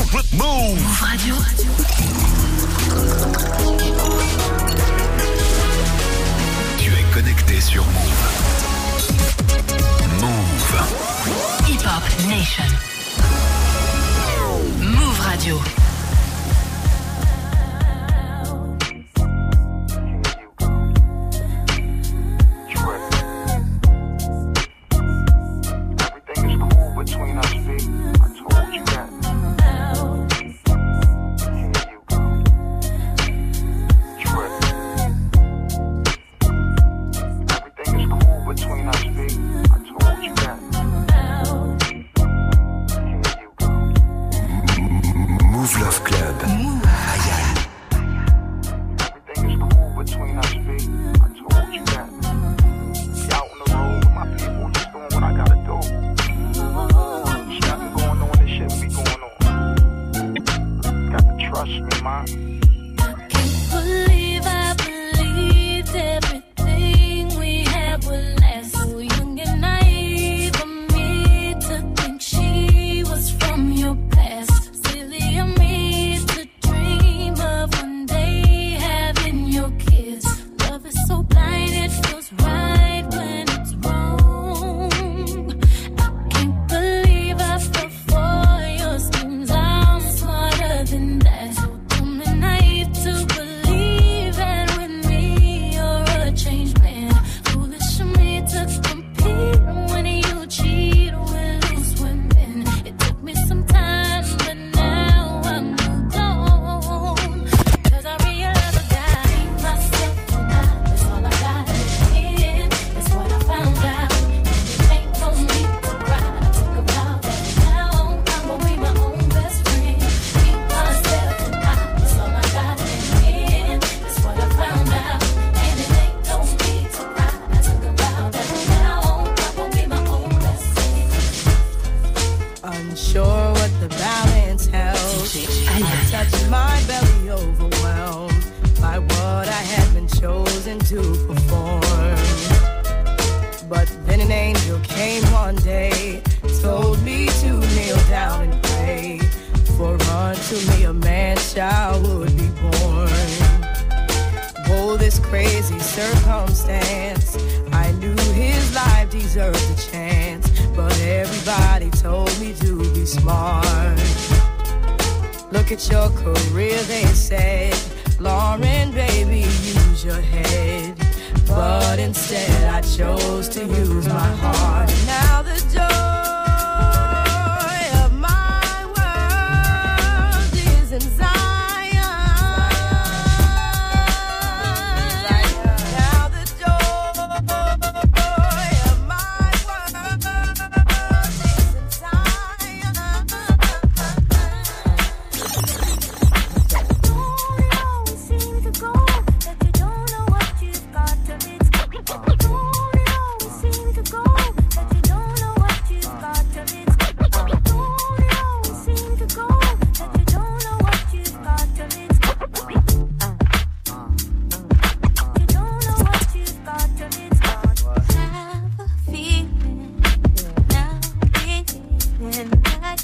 Move Radio. Tu es connecté sur Move. Move. Hip Hop Nation. Move Radio.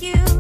you.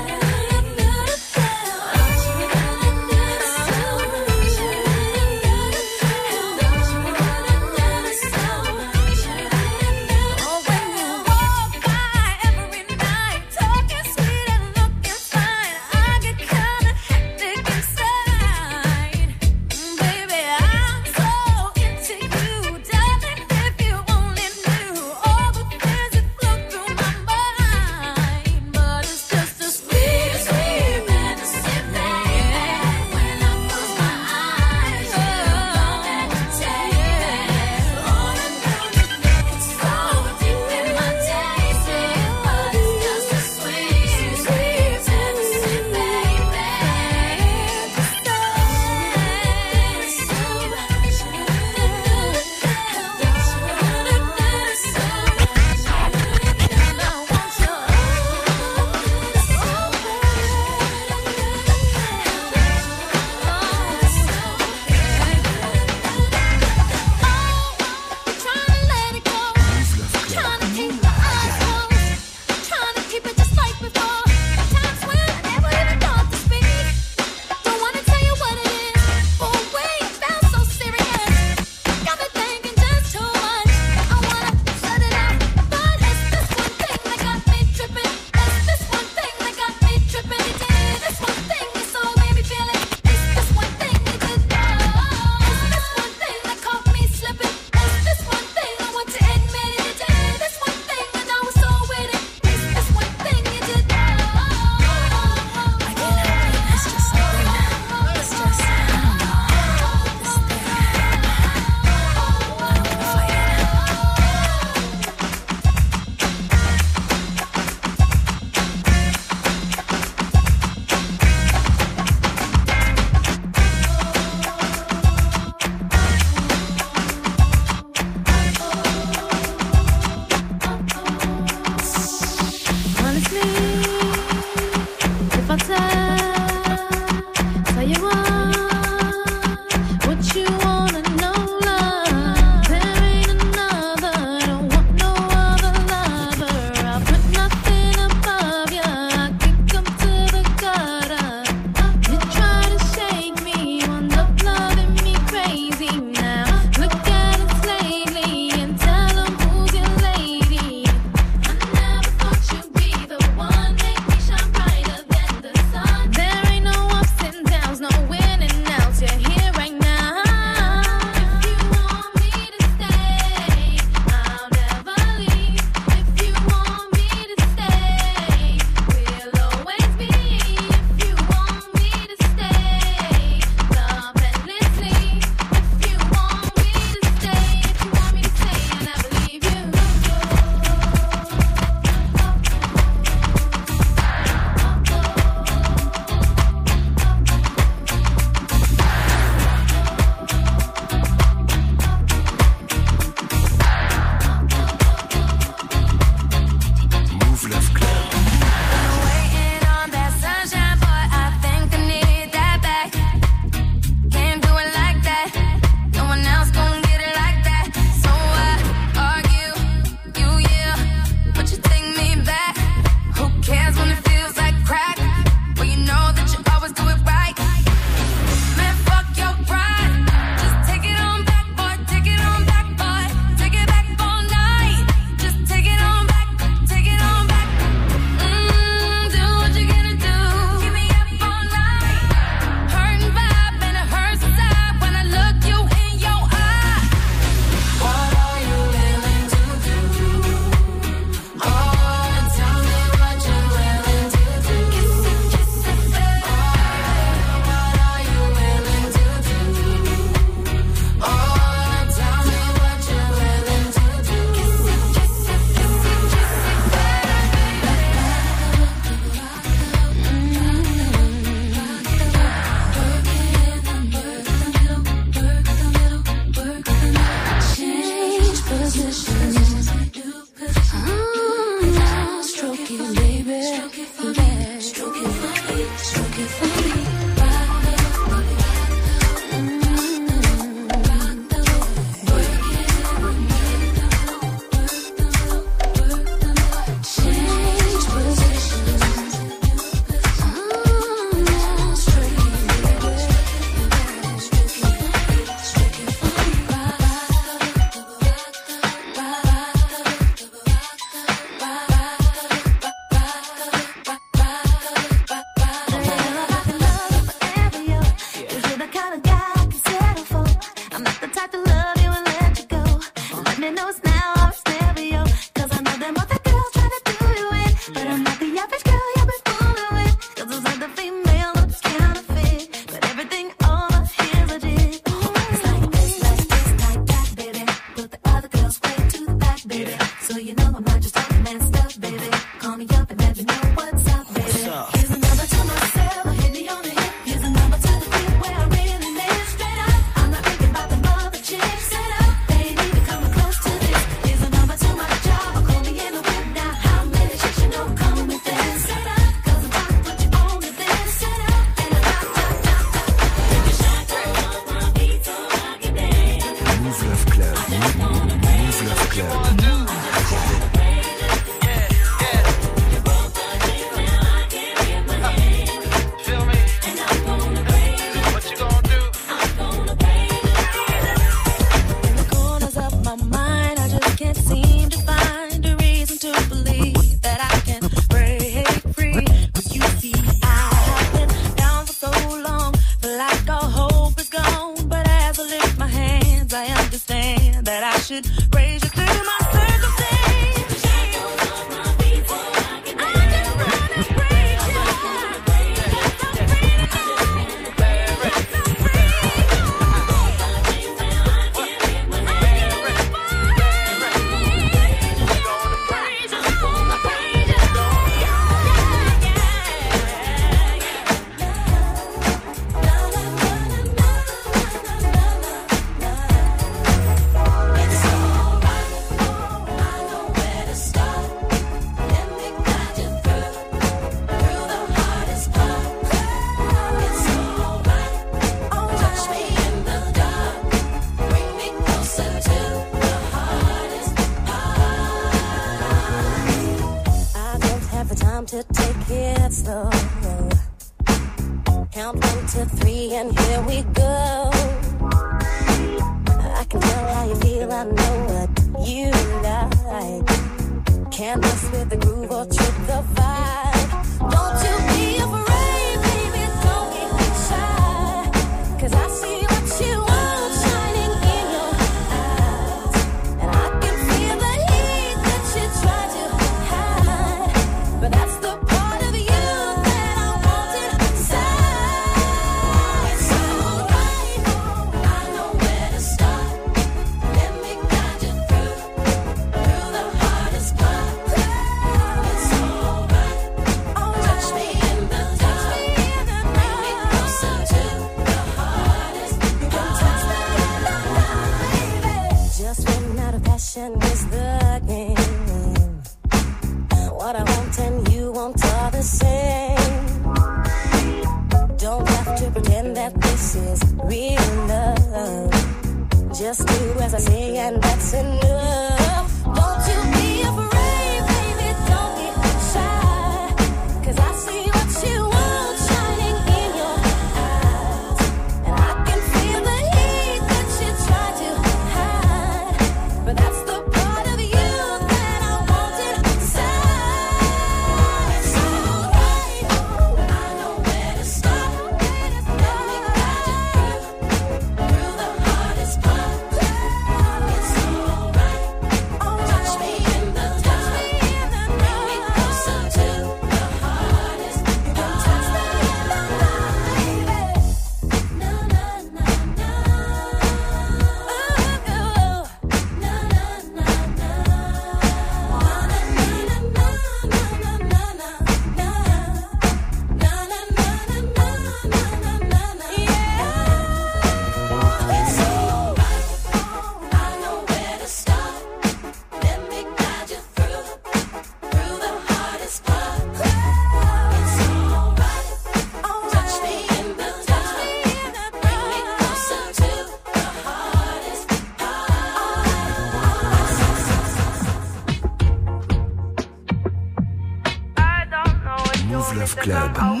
Club.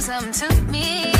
Something to me.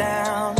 down.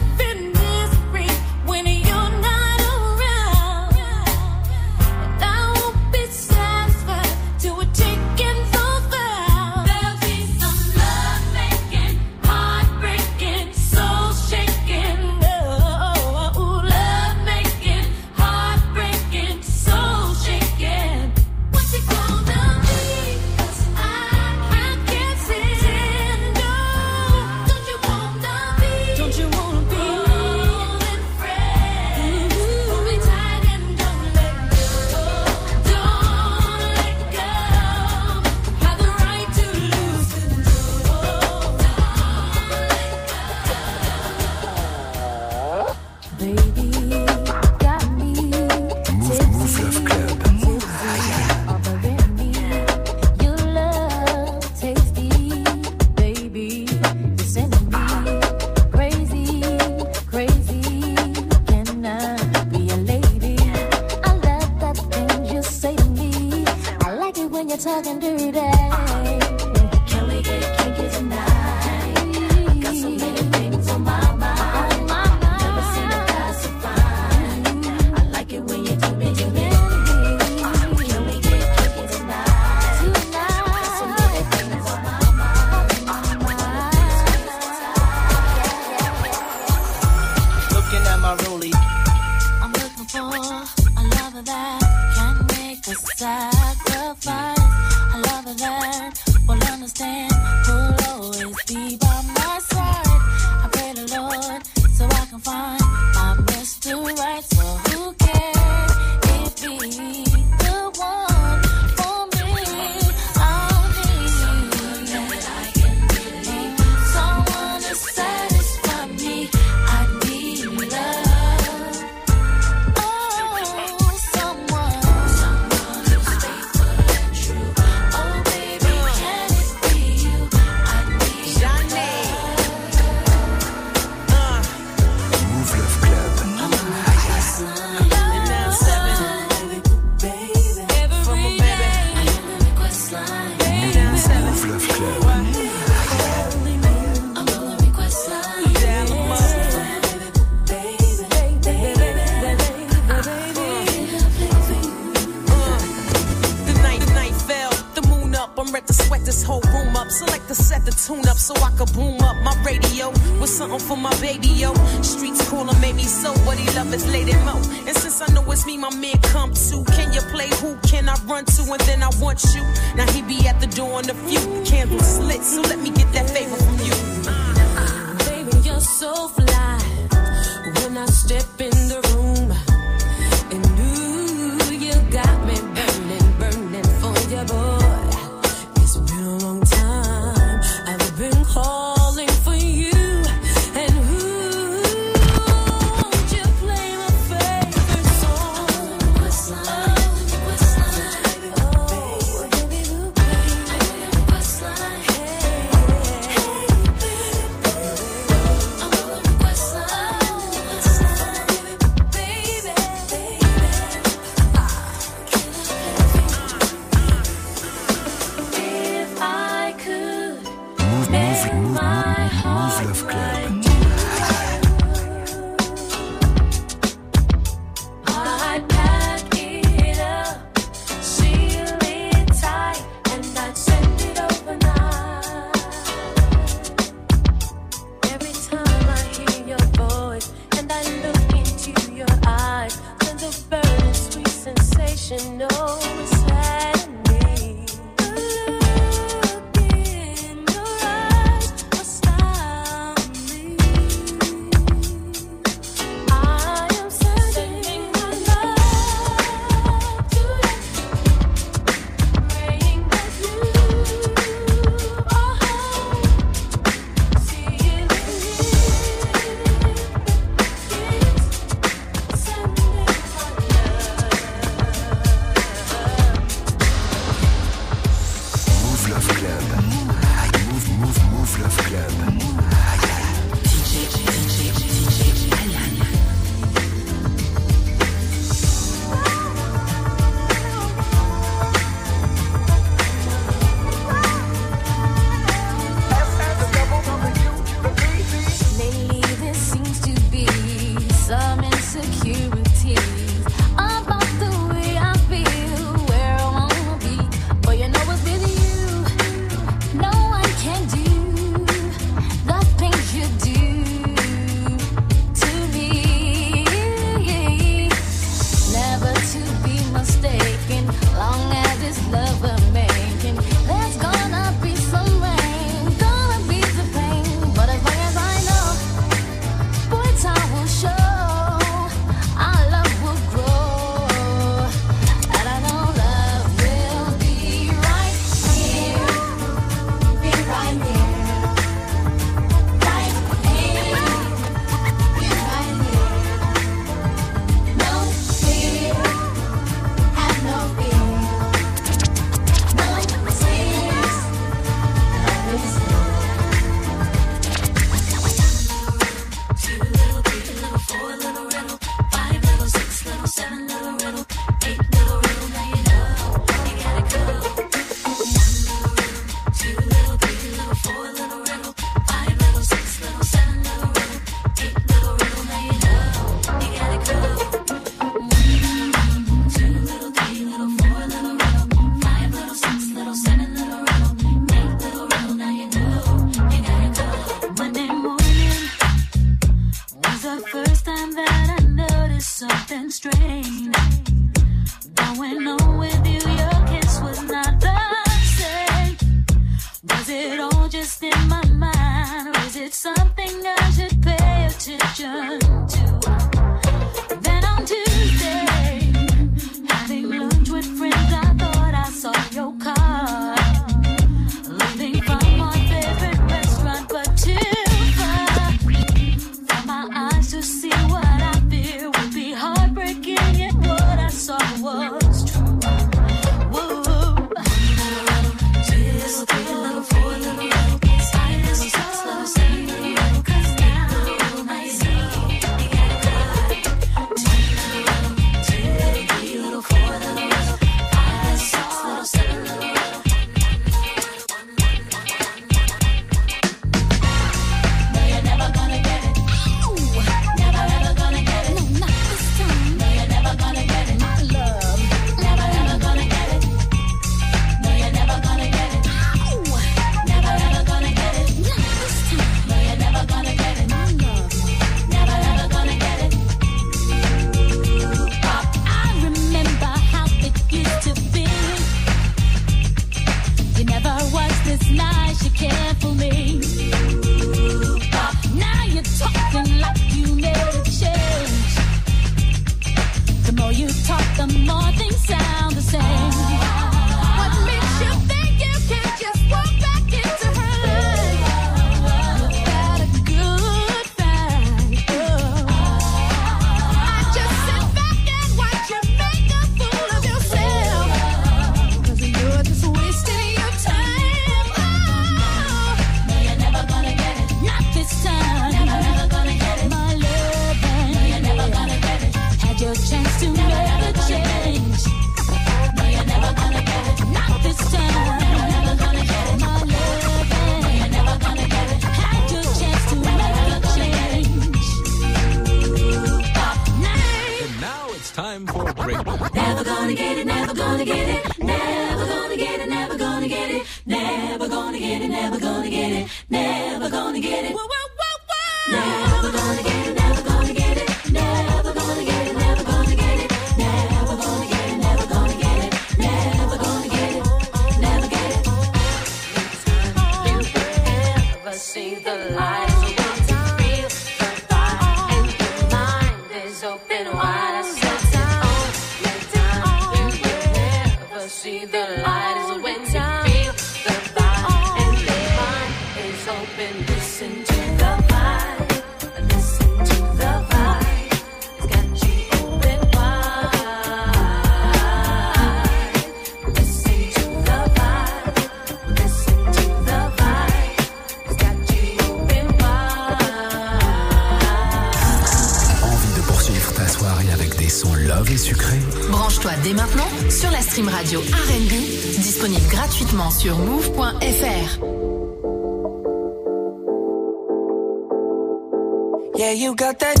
Yeah, you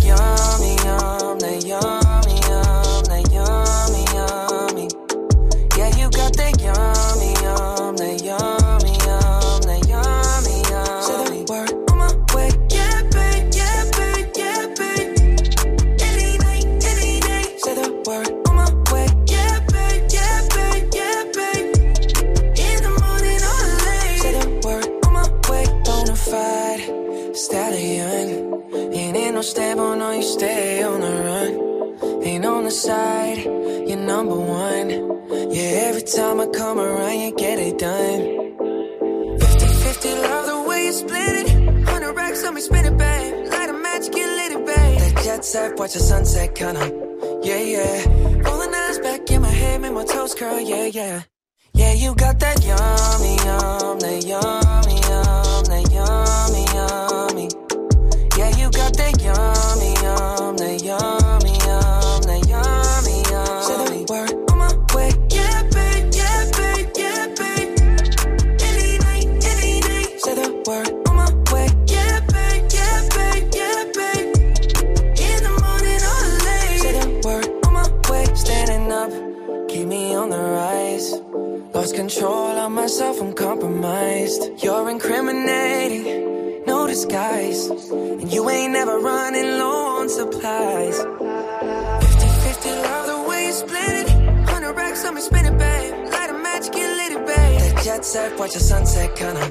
jet set, watch the sunset, kinda.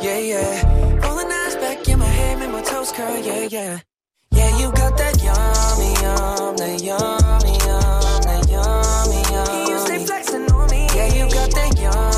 Yeah, yeah. Rolling eyes back in my head, make my toes curl, yeah, yeah. Yeah, you got that yummy, yum, that yummy, yum, that yummy, yum. You stay flexing on me. Yeah, you got that yummy,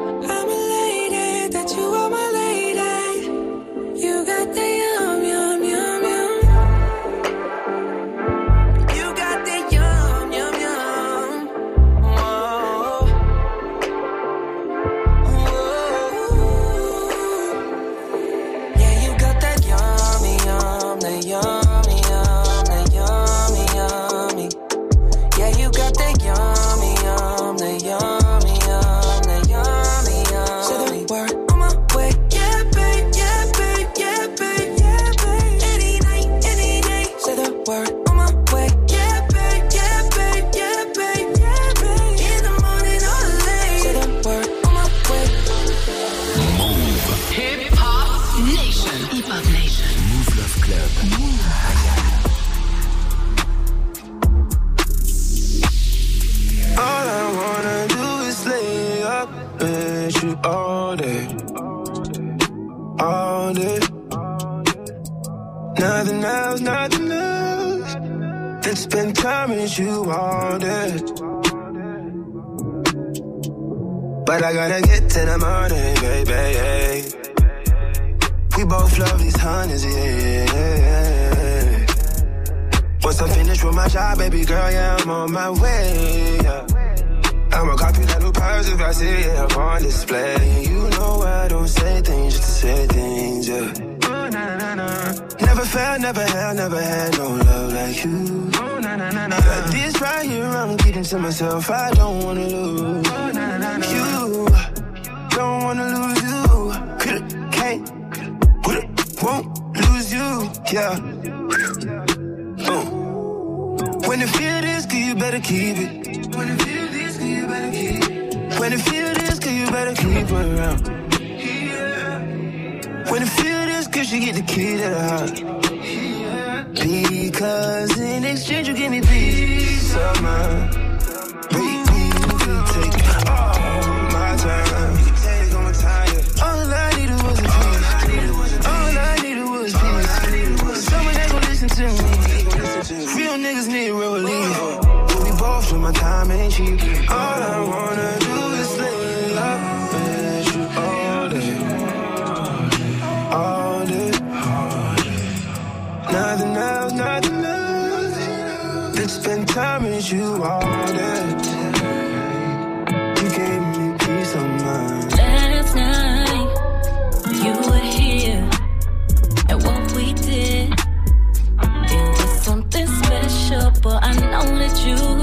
With you day. But I gotta get to the money, baby. We both love these honeys, yeah. Once I'm finished with my job, baby girl, yeah, I'm on my way. Yeah. I'ma copy that new purse if I see it up on display. You know I don't say things just to say things, yeah. Never felt, never had, never had no love like you. Oh, this right here, I'm keeping to myself. I don't wanna lose oh, you. Don't wanna lose you. Coulda, can't, woulda, won't lose you, yeah. Uh. When you feel this, girl, you better keep it. When you feel this, girl, you better keep it. When you feel this, girl, you better keep her around. When you feel this, girl, she get the key to the house. Because in exchange, you give me peace of mind. Take all my time. All I needed was a piece. All I needed was peace. Someone gon' listen to me. Real niggas need real relief. We both know my time ain't cheap. All I wanna time with you all day. You gave me peace of mind. Last night, you were here, and what we did, it was something special. But I know that you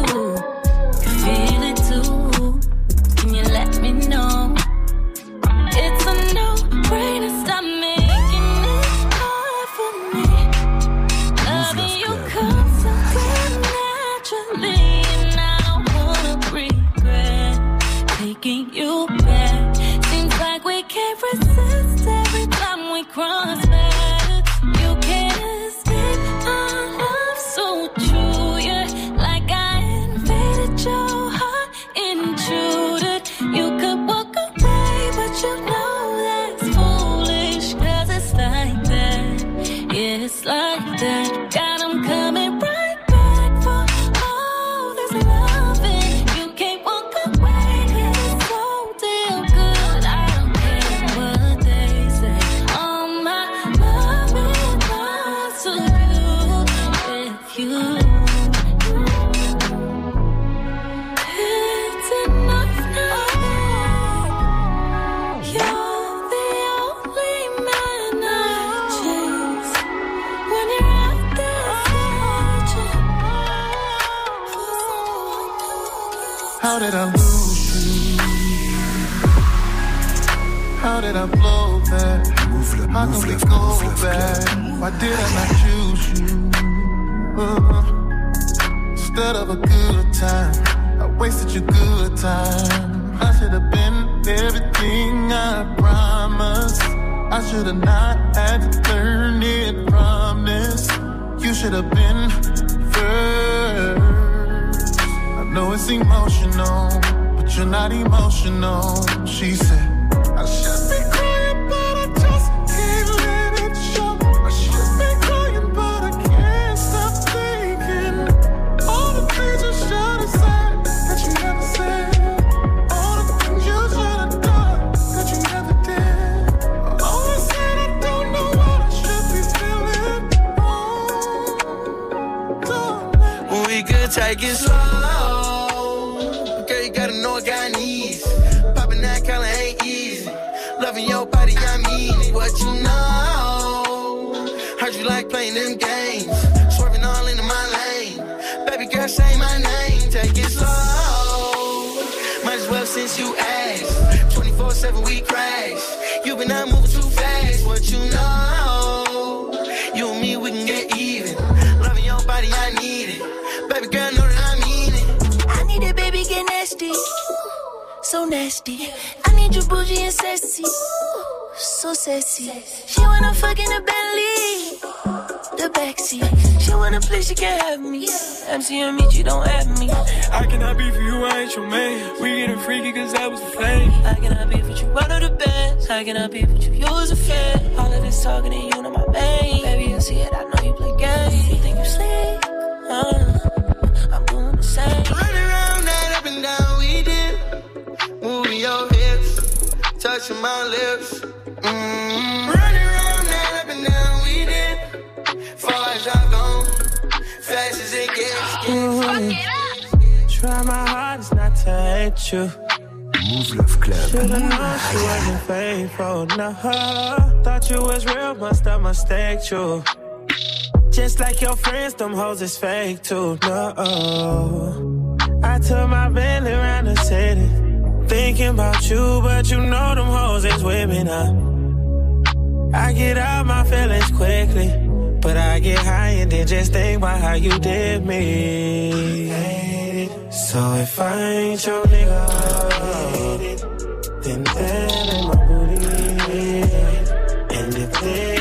mistake you. Just like your friends, them hoes is fake too. No, I took my Bentley around the city, thinking about you, but you know them hoes is with me now. I get out my feelings quickly, but I get high and then just think about how you did me. So if I ain't your nigga, then that ain't my booty. And if they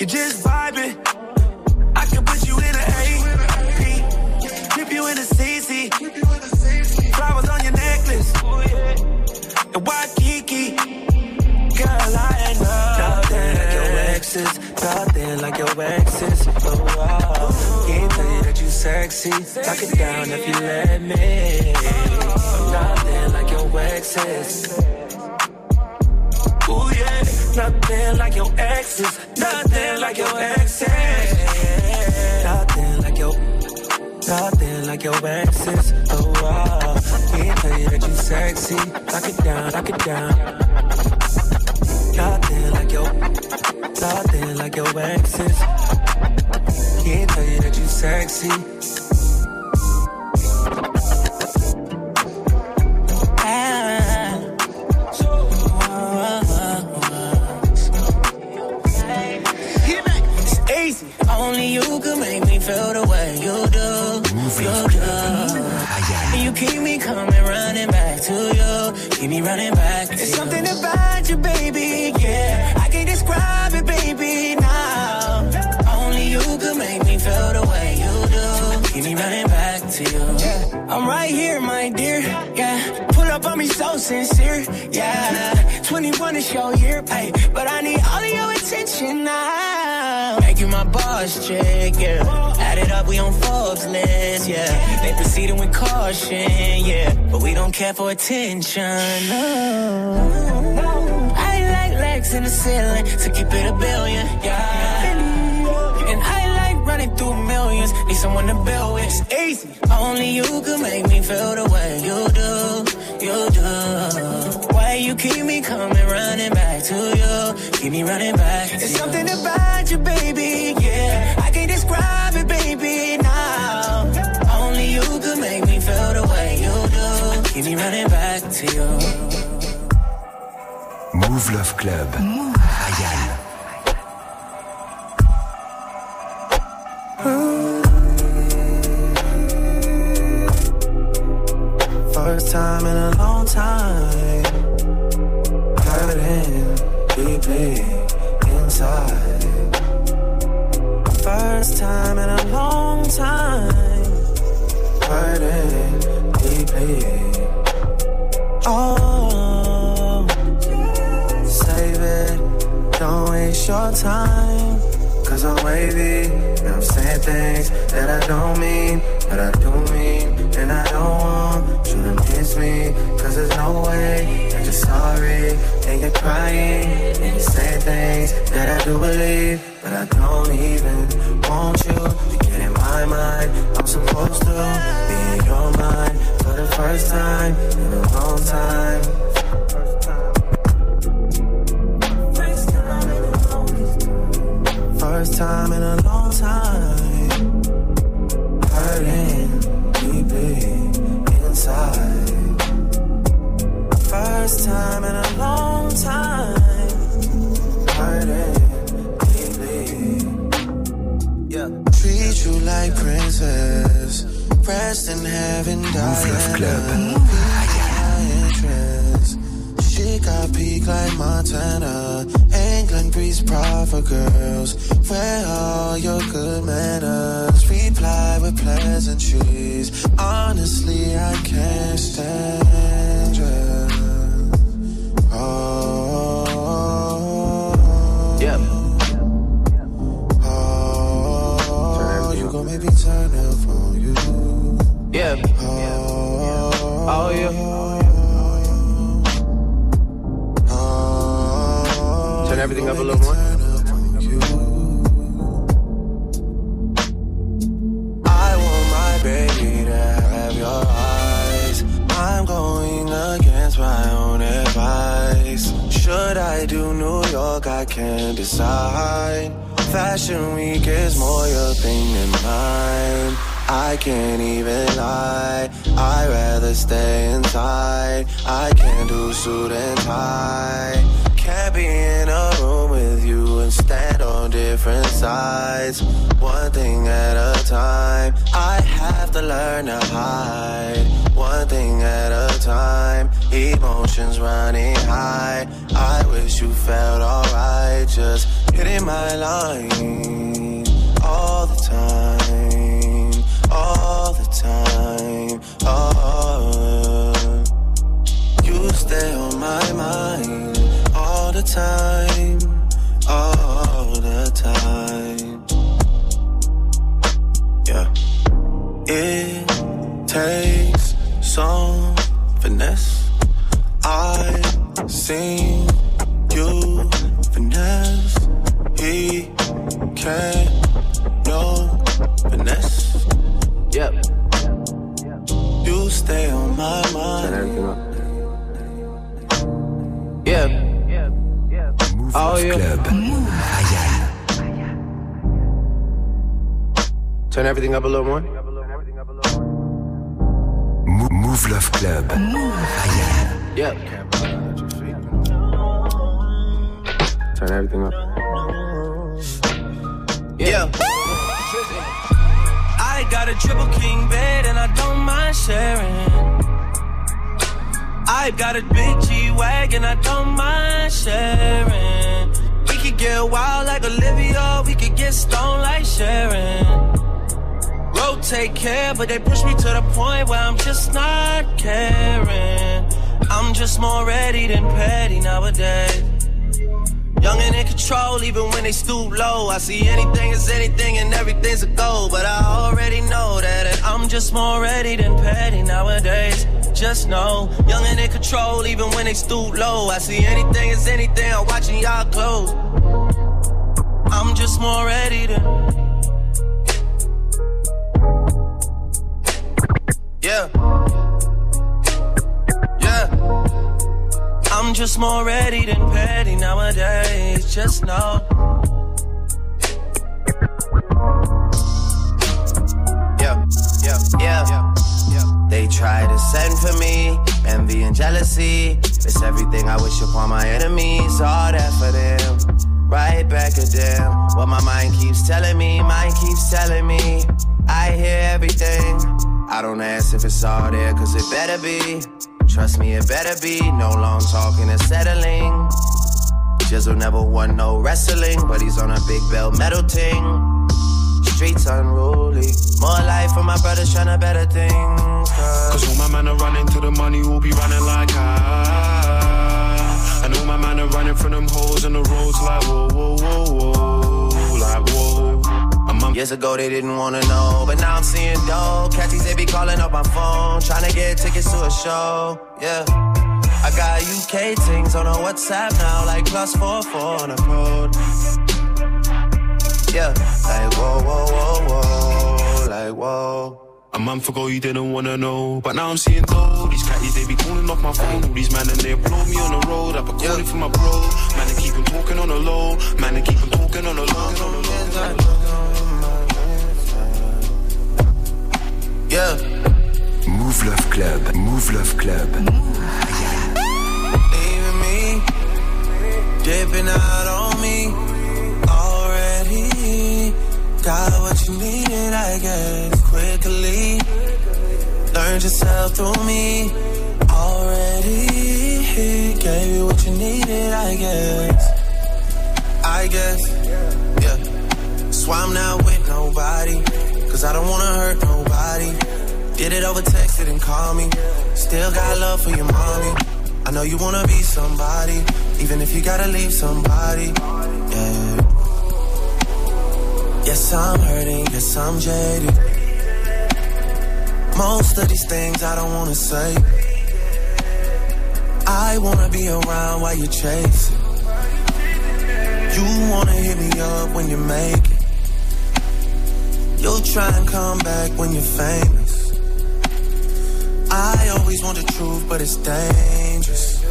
You're just vibing. I can put you in an AP. Keep you in a CC. Flowers on your necklace. And why Kiki? Girl, I ain't. Nothing like your exes. Nothing like your exes. Oh, oh. Can't tell you that you sexy. Talk it down if you let me. Nothing like your exes nothing like your exes. Nothing like your exes. Nothing like your, nothing like your exes. Oh wow, can't tell you that you sexy. Lock it down, lock it down. Nothing like your, nothing like your exes. Can't tell you that you sexy. running back. To it's you. something about you, baby. Yeah, I can't describe it, baby. Now only you could make me feel the way you do. Keep me running back to you. Yeah, I'm right here, my dear. Yeah, pull up on me so sincere. Yeah, 21 is your year, ay, but I need all of your attention now. Make you my boss chick, yeah. Add it up, we on Forbes list, yeah. They proceeding with caution, yeah. But we don't care for attention, no. I like legs in the ceiling, to keep it a billion, yeah. And I like running through millions, need someone to build with. It's easy. Only you can make me feel the way you do, you do. Why you keep me coming running back to you? Keep me running back. It's something about you, baby. Yeah, I can't describe it, baby. Now only you could make me feel the way you do. Keep me running back to you. Mouv' Love Club. Mouv'. First time in a long time Deeply inside. First time in a long time. Hurting deeply. Oh, save it. Don't waste your time. Cause I'm wavy. And I'm saying things that I don't mean, but I do mean. And I don't want you to miss me. Cause there's no way that you're sorry. And you're crying. And you're saying things that I do believe. But I don't even want you to get in my mind. I'm supposed to be in your mind for the first time in a long time. First time in a long time. Hurting First time in a long time. Hurting deeply. Yeah. Treat you like princess. Rest in heaven, Love Club. interest. Ah, she got peak like Montana. England breeze proud for girls. Where are your good manners? Reply with pleasantries. Honestly, I can't stand I want my baby to have your eyes. I'm going against my own advice. Should I do New York? I can't decide. Fashion week is more your thing than mine. I can't even lie. I'd rather stay inside. I can't do suit and tie. Different sides. One thing at a time. I have to learn to hide. One thing at a time. Emotions running high. I wish you felt alright. Just hitting my line all the time. All the time. Oh, you stay on my mind all the time, all the time. Yeah, it takes some finesse. I seen you finesse. He can't no finesse. Yep. You stay on my mind. Turn everything up. Yeah. Oh, yeah. Club. Ryan. Turn everything up a little more. Mo- Mouv' Love Club. Ryan. Yep. Turn everything up. Yeah. I got a triple king bed and I don't mind sharing. I've got a big G wagon, and I don't mind sharing. We could get wild like Olivia, we could get stoned like Sharon. Rotate care, but they push me to the point where I'm just not caring. I'm just more ready than petty nowadays. Young and in control, even when they stoop low. I see anything is anything and everything's a goal. But I already know that I'm just more ready than petty nowadays. Just know, young and in control, even when they stoop low. I see anything is anything, I'm watching y'all close. I'm just more ready than. Yeah. Yeah. I'm just more ready than petty nowadays. Just know. Yeah, yeah, yeah, yeah. They try to send for me, envy and jealousy. It's everything I wish upon my enemies. All that for them, right back at them. What my mind keeps telling me, mind keeps telling me. I hear everything. I don't ask if it's all there, cause it better be. Trust me, it better be. No long talking and settling. Jizzle never won no wrestling, but he's on a big belt metal ting. Streets unruly. More life for my brothers trying to better things. Cause all my men are running to the money, will be running like I. And all my man are running from them holes in the roads like whoa, whoa, whoa, whoa. Years ago they didn't wanna know, but now I'm seeing dope. Catchies they be calling up my phone, trying to get tickets to a show. Yeah. I got UK things on a WhatsApp now, like plus four four on the code. Yeah, like whoa, whoa, whoa, whoa, like whoa. A month ago you didn't wanna know, but now I'm seeing though These catties they be calling off my phone. All these man and they blow me on the road. I've been calling for my bro. Man, they keep 'em talking on the low. Man, they keep 'em talking on the low. Yeah. Mouv' Love Club, Mouv' Love Club. Leaving me, dipping out on me already. Got what you needed, I guess, quickly. Learned yourself through me already. Gave you what you needed, I guess. I guess, yeah. So I'm not with nobody, cause I don't wanna hurt nobody. Did it over text, didn't call me. Still got love for your mommy. I know you wanna be somebody, even if you gotta leave somebody. Yeah. Yes, I'm hurting, yes, I'm jaded. Most of these things I don't wanna say. I wanna be around while you're chasing. You wanna hit me up when you make it. You'll try and come back when you're famous. I always want the truth, but it's dangerous.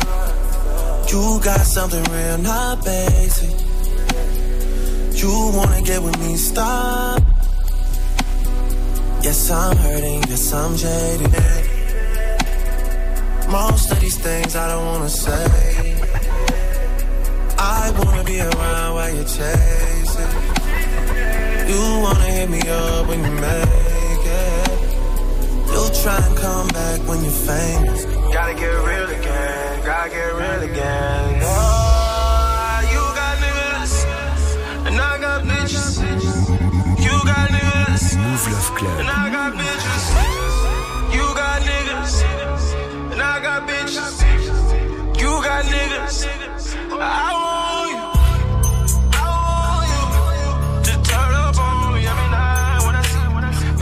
You got something real, not basic. You wanna get with me, stop. Yes, I'm hurting, yes, I'm jaded. Most of these things I don't wanna say. I wanna be around while you're chasing. You wanna hit me up when you make it. You'll try and come back when you're famous. Gotta get real again, gotta get real again. Oh, you got niggas, and I got bitches. You got niggas, Mouv' Love Club. and I got bitches. You got niggas, and I got bitches. You got niggas. I want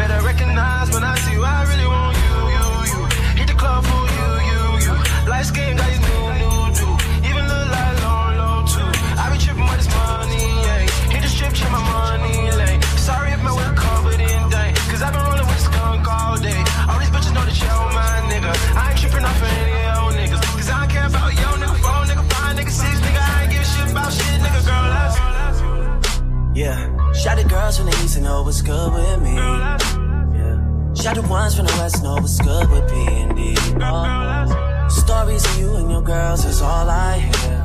Better recognize when I see you. I really want you, you, you. Hit the club for you, you, you. Light skin got his new, new do. Even look like low, low too. I be tripping with this money, yeah. Hit the strip, check my money, lane. Sorry if my work covered in dank. Cause I've been rolling with skunk all day. All these bitches know that you're my nigga. I ain't tripping off any of your niggas. Cause I don't care about yo nigga, four nigga, five nigga, six nigga. I ain't give a shit about shit, nigga, girl. That's Yeah, shout the girls from the east and know what's good with me. Shout the ones from the west know what's good with P and D. Oh, stories of you and your girls is all I hear.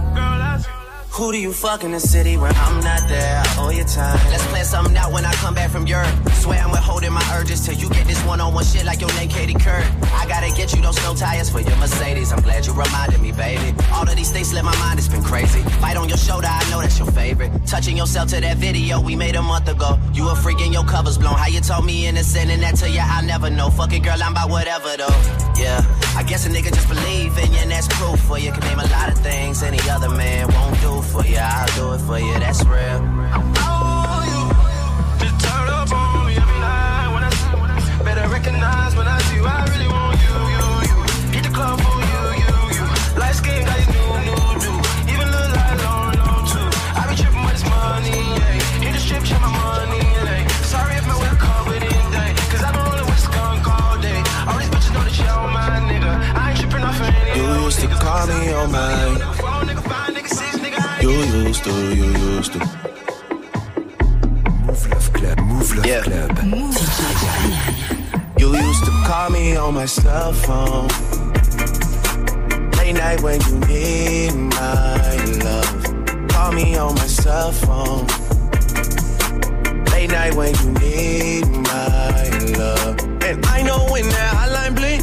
Who do you fuck in the city when I'm not there? I owe you time. Let's plan something out when I come back from Europe. Swear I'm withholding my urges till you get this one-on-one shit like your name Katie Couric. I gotta get you those snow tires for your Mercedes. I'm glad you reminded me, baby. All of these things slip my mind, it's been crazy. Bite on your shoulder, I know that's your favorite. Touching yourself to that video we made a month ago. You a freak and your covers blown. How you told me innocent and that to you, I never know. Fuck it, girl, I'm about whatever though. Yeah, I guess a nigga just believe in you and that's proof for you. Can name a lot of things any other man won't do for you. I'll do it for you, that's real. Better recognize when I see you. I really want you, you, you. Hit the club for you, you, you. Light skin got me on mine. You used to, you used to. Mouv' Love Club, Mouv' Love Yeah. Club. You used to call me on my cell phone. Late night when you need my love. Call me on my cell phone. Late night when you need my love. And I know when that hotline blink,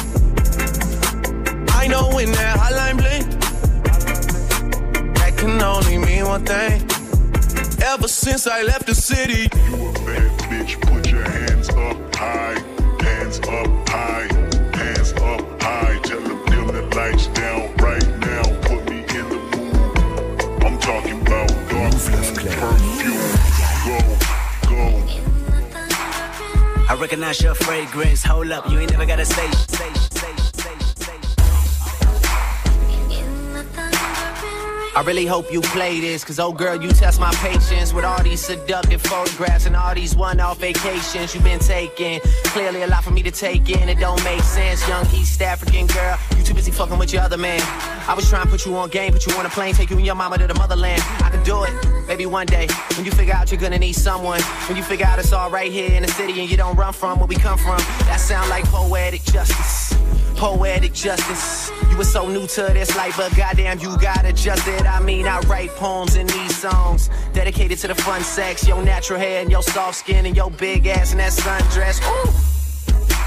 I know when that hotline blink, that can only mean one thing. Ever since I left the city, Bad bitch, put your hands up high, hands up high, hands up high. Tell them dim the lights down right now. Put me in the mood. I'm talking about dark room perfume. Go, go. I recognize your fragrance. Hold up, you ain't never gotta say. say, say, say, I really hope you play this, cause oh girl, you test my patience with all these seductive photographs and all these one off vacations you've been taking. Clearly a lot for me to take in, it don't make sense. Young East African girl, you too busy fucking with your other man. I was trying to put you on game, put you on a plane, take you and your mama to the motherland. I could do it, maybe one day. When you figure out you're gonna need someone, when you figure out it's all right here in the city and you don't run from where we come from, that sound like poetic justice. Poetic justice. You were so new to this life, but goddamn, you got adjusted. I mean, I write poems in these songs dedicated to the fun sex, your natural hair and your soft skin and your big ass and that sundress. Ooh,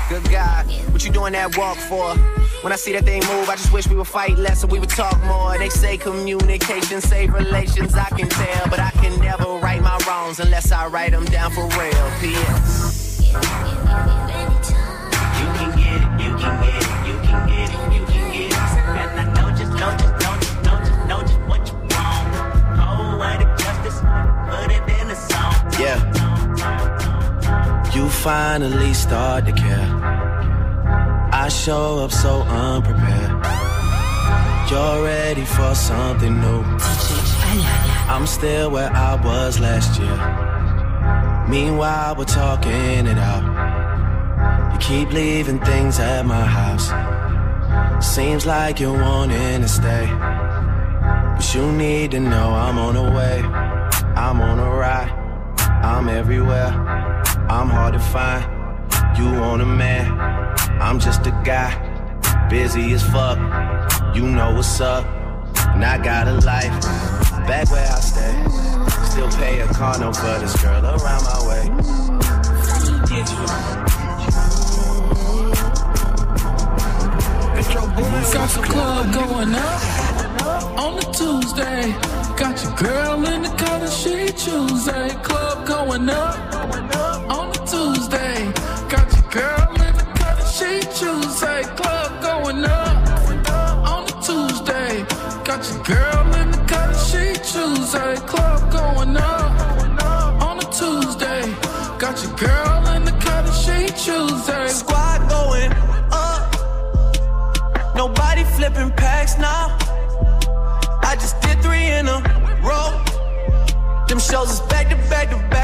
good God, what you doing that walk for? When I see that thing move, I just wish we would fight less and we would talk more. They say communication save relations, I can tell, but I can never right my wrongs unless I write them down for real. P.S. You can get it, you can get it, finally start to care. I show up so unprepared. You're ready for something new. I'm still where I was last year. Meanwhile, we're talking it out. You keep leaving things at my house. Seems like you're wanting to stay. But you need to know I'm on the way. I'm on a ride. I'm everywhere. I'm hard to find. You want a man. I'm just a guy. Busy as fuck. You know what's up. And I got a life. Back where I stay. Still pay a car note for this girl around my way. Got the club going up on a Tuesday. Got your girl in the color she Tuesday. Club going up on a Tuesday. Got your girl in the color she Tuesday. Club going up on a Tuesday. Got your girl in the color she Tuesday. Club going up on a Tuesday. Got your girl in the color she Tuesday. Squad going up. Nobody flipping packs now. I just did three in a row. Them shows is back to back to back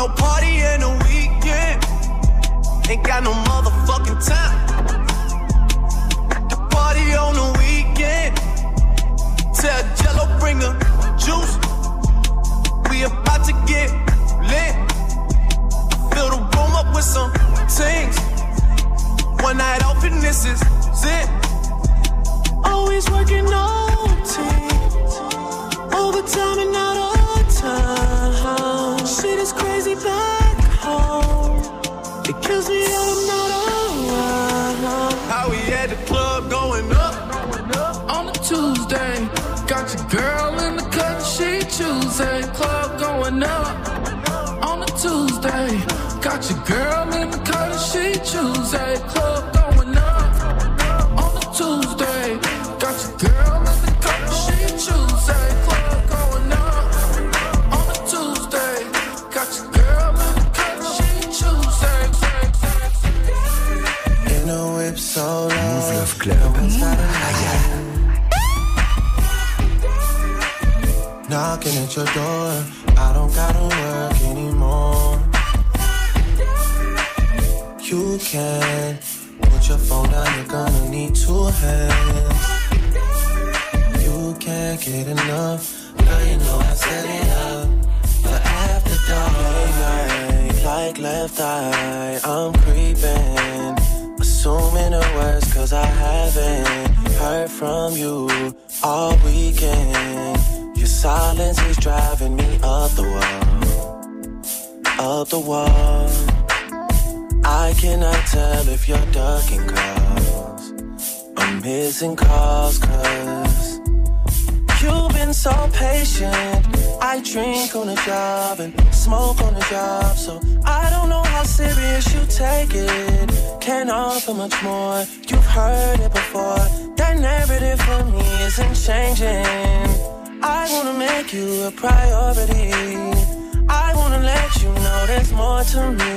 Know, party in the weekend. Ain't got no motherfucking time. The party on the weekend. Tell Jello bring the juice. We about to get lit. Fill the room up with some things. One night outfit, This is it. Always working OT. Overtime and out of time. Crazy back home. It kills me that I'm not around. How we at the club going up on a Tuesday. Got your girl in the cut, she Tuesday. Club going up on a Tuesday. Got your girl in the cut, she Tuesday. Club Club. Knocking at your door. I don't gotta work anymore. You can put your phone down, you're gonna need two hands. You can't get enough. Girl, you know I set it up. But after dark, like left eye, I'm creeping. Assuming the worst, cause I haven't heard from you all weekend. Your silence is driving me up the wall, up the wall. I cannot tell if you're ducking calls. I'm missing calls, cause been so patient. I drink on the job and smoke on the job, so I don't know how serious you take it. Can't offer much more, you've heard it before. That narrative for me isn't changing. I wanna make you a priority. I wanna let you know there's more to me.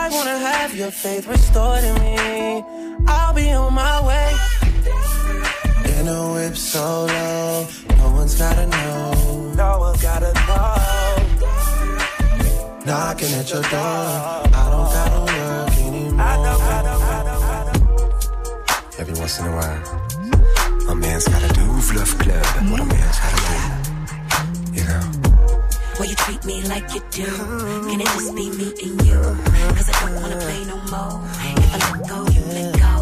I wanna have your faith restored in me. I'll be on my way. In a whip so low, no one's gotta know. No one's gotta know. Knocking at your door, I don't gotta work anymore. Every once in a while, a man's gotta do Mouv' Love Club. What a man's gotta do. You know? Will you treat me like you do? Can it just be me and you? Cause I don't wanna play no more. If I let go, you let go.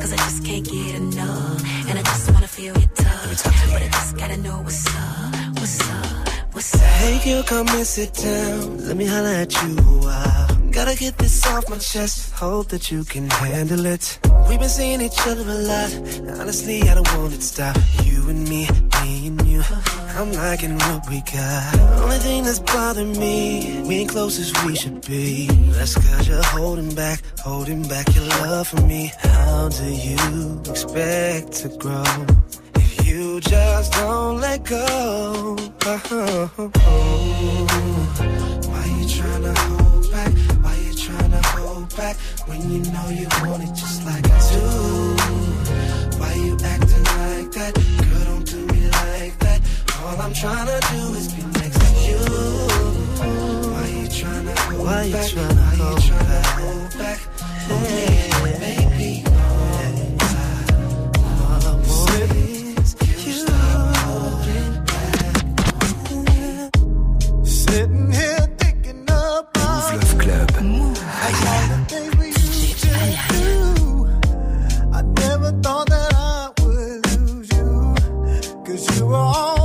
Cause I just can't get enough. And I just wanna feel your touch. But I just gotta know what's up, what's up, what's up. Hey girl, come and sit down. Let me holla at you a while. Gotta get this off my chest. Hope that you can handle it. We've been seeing each other a lot. Honestly, I don't want it to stop. You and me, me and you. I'm liking what we got. Only thing that's bothering me, we ain't close as we should be. That's cause you're holding back, holding back your love for me. How do you expect to grow? You just don't let go. Uh-huh. Oh, why you tryna hold back? Why you tryna hold back when you know you want it just like I do? Why you acting like that? Girl, don't do me like that. All I'm tryna do is be next to you. Why you tryna hold Why you back? Tryna Why hold you tryna back? hold back? Hey, baby, all thought that I would lose you. Cause you were always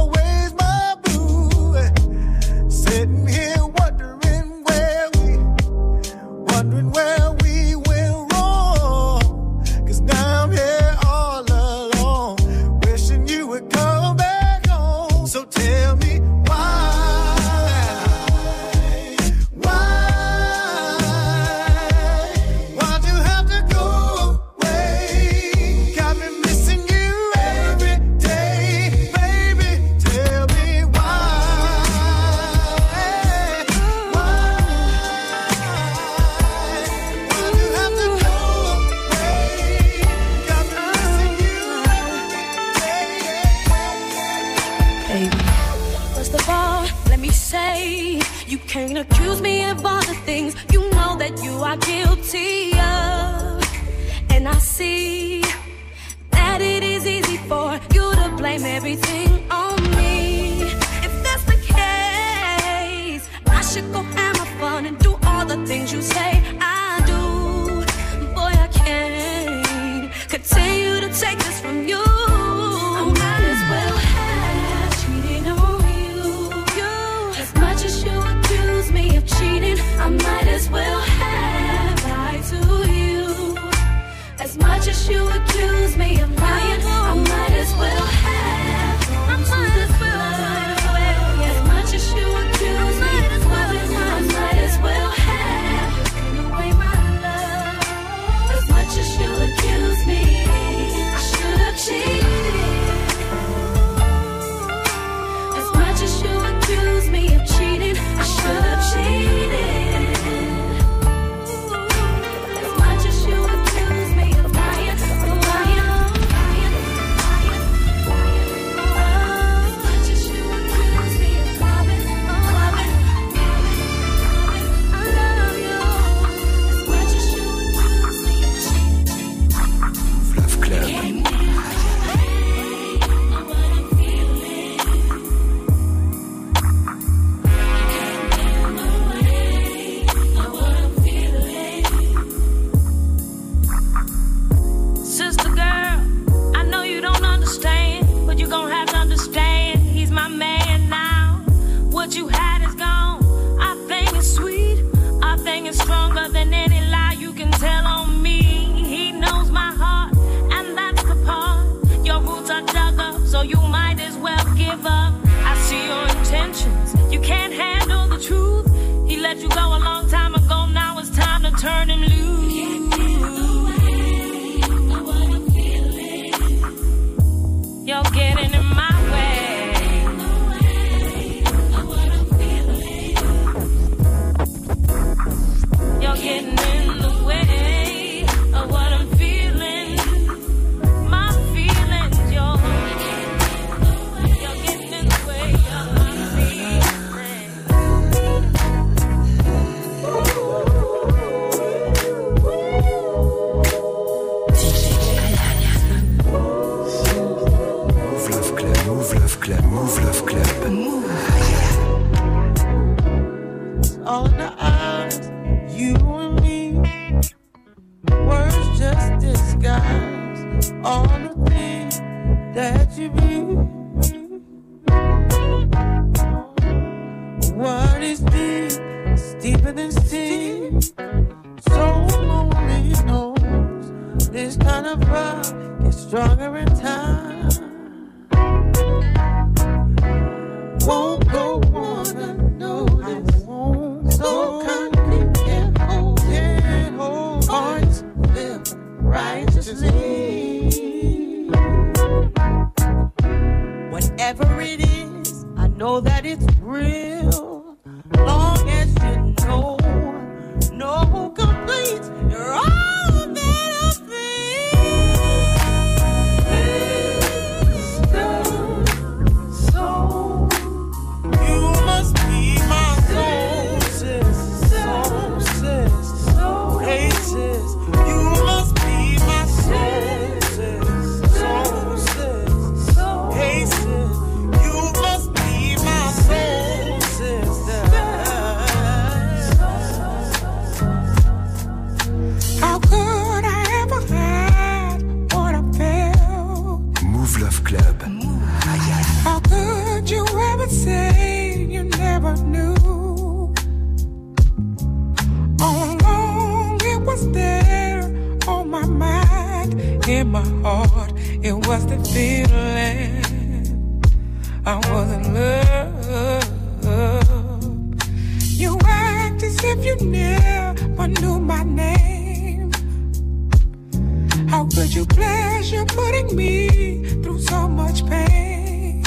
How could you pleasure putting me through so much pain?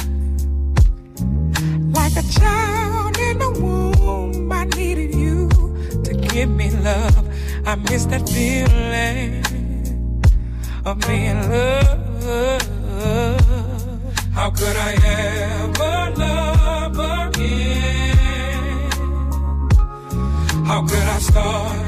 Like a child in a womb, I needed you to give me love. I miss that feeling of being loved. How could I ever love again? How could I start?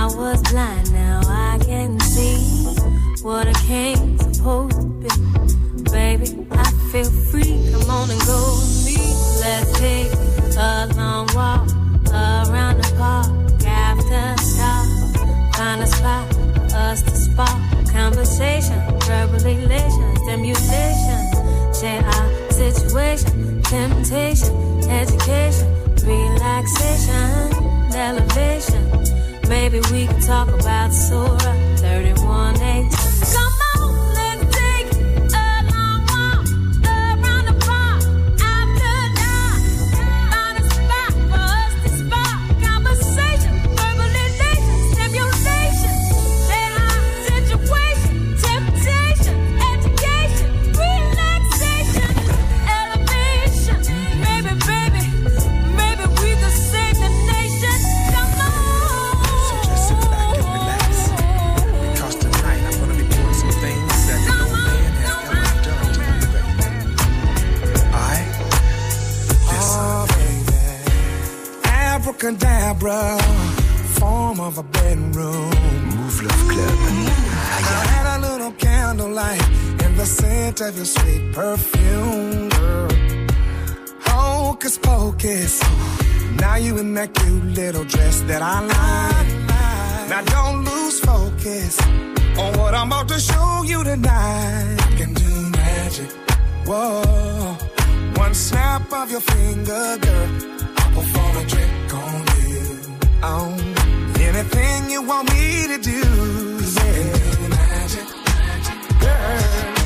I was blind, now I can see what I came supposed to be. Baby, I feel free. Come on and go with me. Let's take a long walk around the park after dark. Find a spot us to spark conversation, verbal elation, stimulation. Share our situation, temptation, education, relaxation, elevation Maybe we can talk about Surah 31 8. of your sweet perfume, girl. Hocus pocus. Now you in that cute little dress that I like. Now don't lose focus on what I'm about to show you tonight. I can do magic. Whoa. One snap of your finger, girl. I'll perform a trick on you. Oh, anything you want me to do. Yeah. I can do magic, magic. Girl.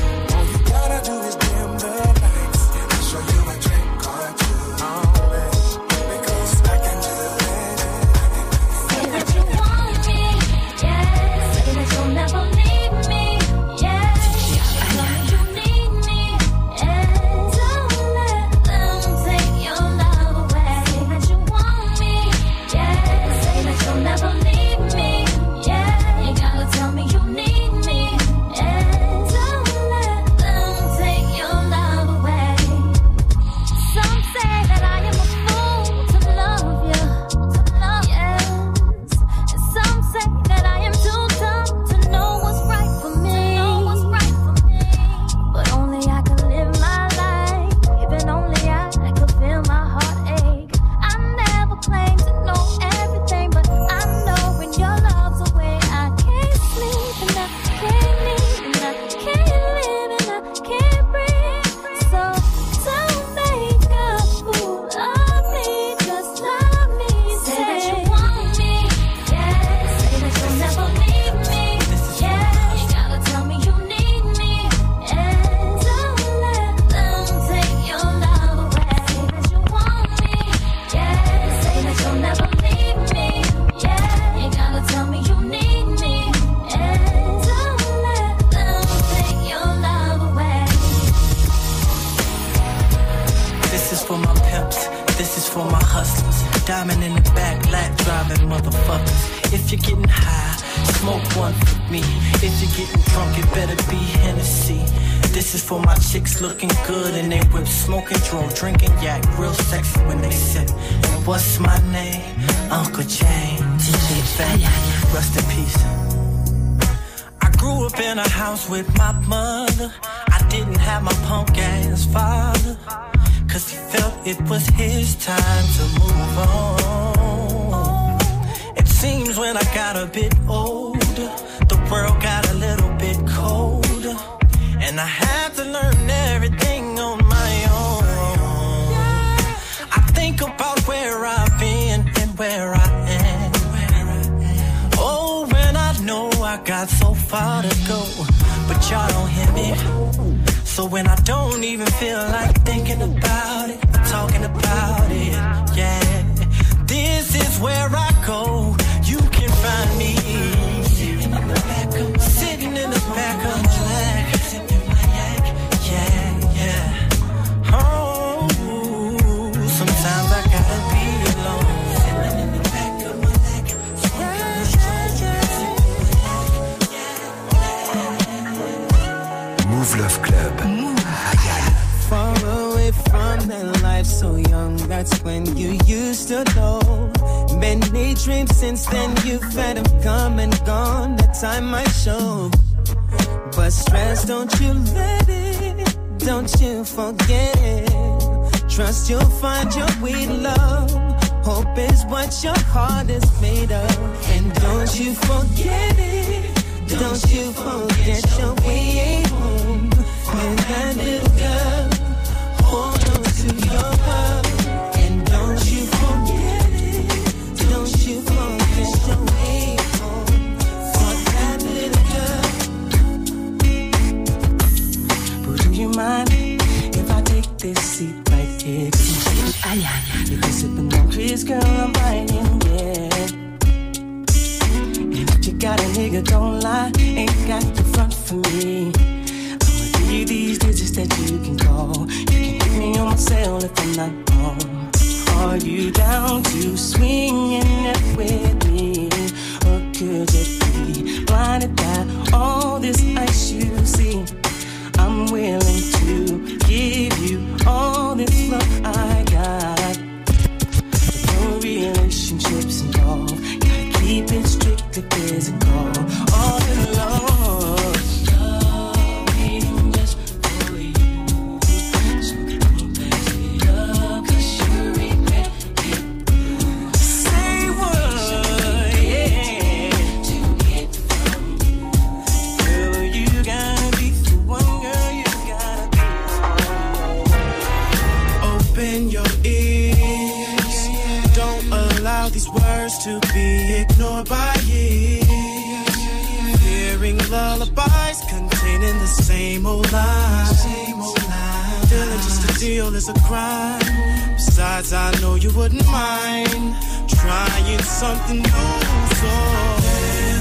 old lie. Same old lie. Feeling just a deal is a crime. Besides, I know you wouldn't mind trying something new. So.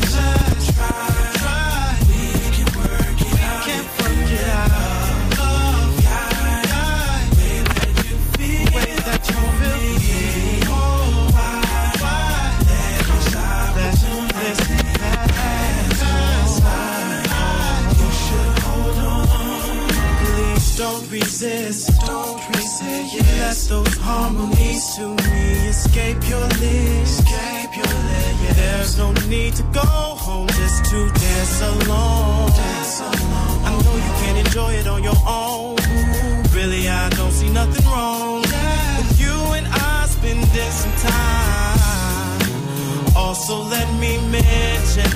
Don't resist, don't resist. Yes. Let those harmonies to me escape your lips. Escape your lips. Yeah, there's no need to go home just to dance alone. Dance alone. I know you can't enjoy it on your own. Really, I don't see nothing wrong. So let me mention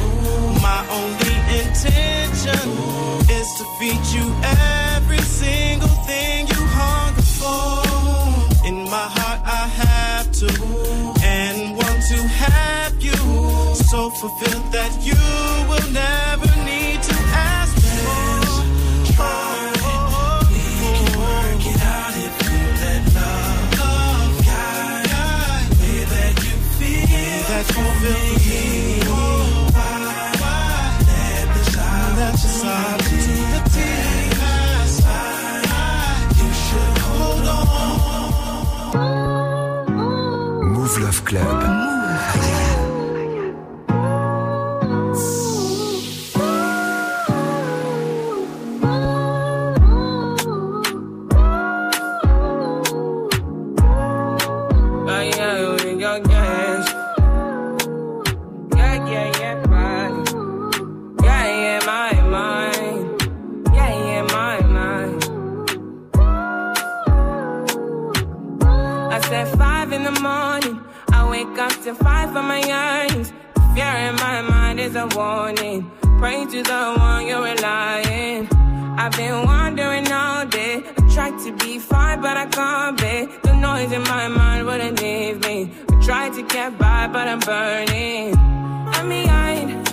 my only intention is to feed you every single thing you hunger for. In my heart, I have to and want to have you. So fulfilled that you will never need to. Club. a warning. Pray to the one you're relying. I've been wandering all day. I tried to be fine, but I can't be. The noise in my mind wouldn't leave me. I tried to get by, but I'm burning. I'm behind.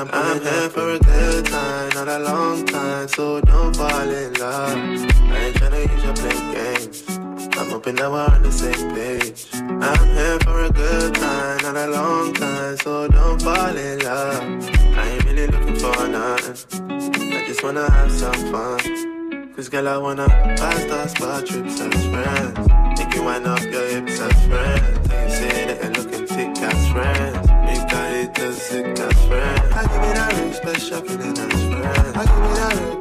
I'm putting I'm in for a good time, not a long time, so don't fall in love. I ain't tryna use your play games. I'm hoping that we're on the same page. I'm here for a good time, not a long time, so don't fall in love. I ain't really looking for nothing. I just wanna have some fun. Cause girl, I wanna pass those bar trips as friends. Make you wind up your hips as friends. exceptional. I give it all.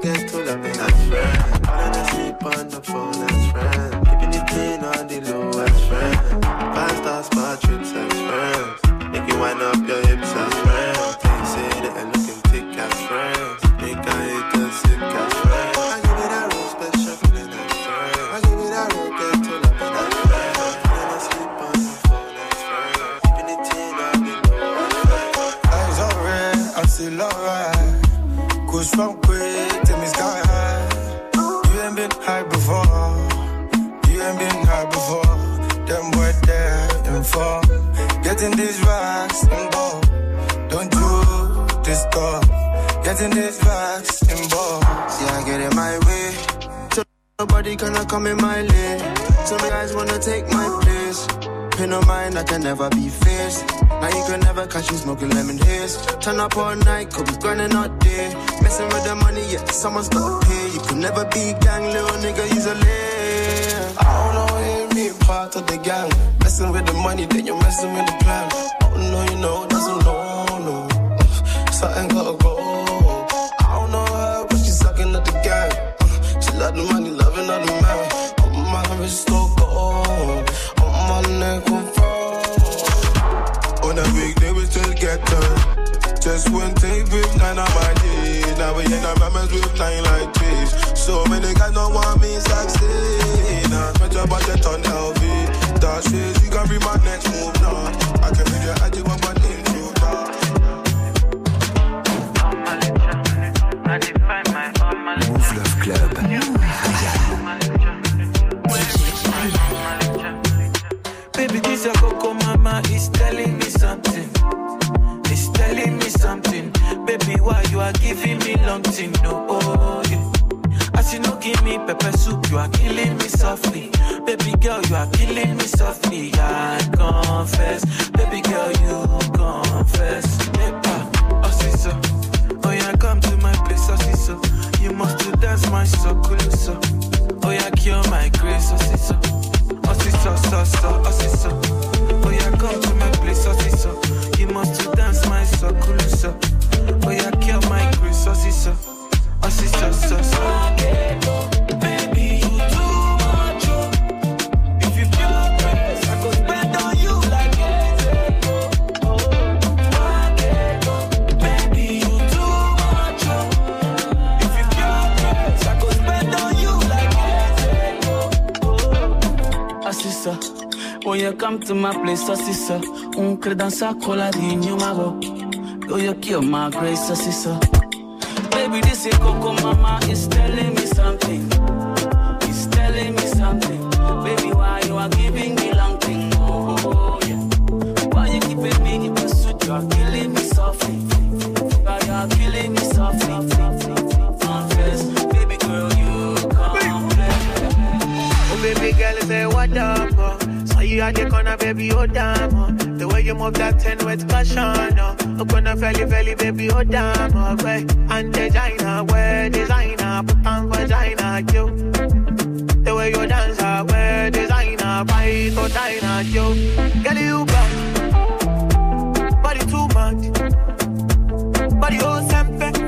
come to my place, so see so. Uncle dance a cola din you mago. go. Do you kill my grace, so see so. Baby, this is Coco Mama is telling me something. It's telling me something. Baby, why you are giving me long thing? Oh, oh, oh yeah. Why you keeping me in pursuit? You are killing me softly. You are killing me softly. Confess, baby girl, you come. Oh, baby girl, say what up? you at the corner, baby, oh damn. Oh. The way you move that ten with caution, oh. Look on the belly, belly, baby, oh damn. Oh, way. And designer, where designer, put on designer you. The way you dance, ah, where designer, bite or diner, yo. Girl, you bad. Body too much. Body oh, sempe.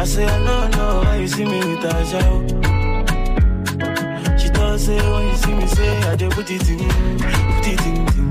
I say, I don't know why you see me with a. Oh. She does say, when you see me, say, I just put it in, put it in.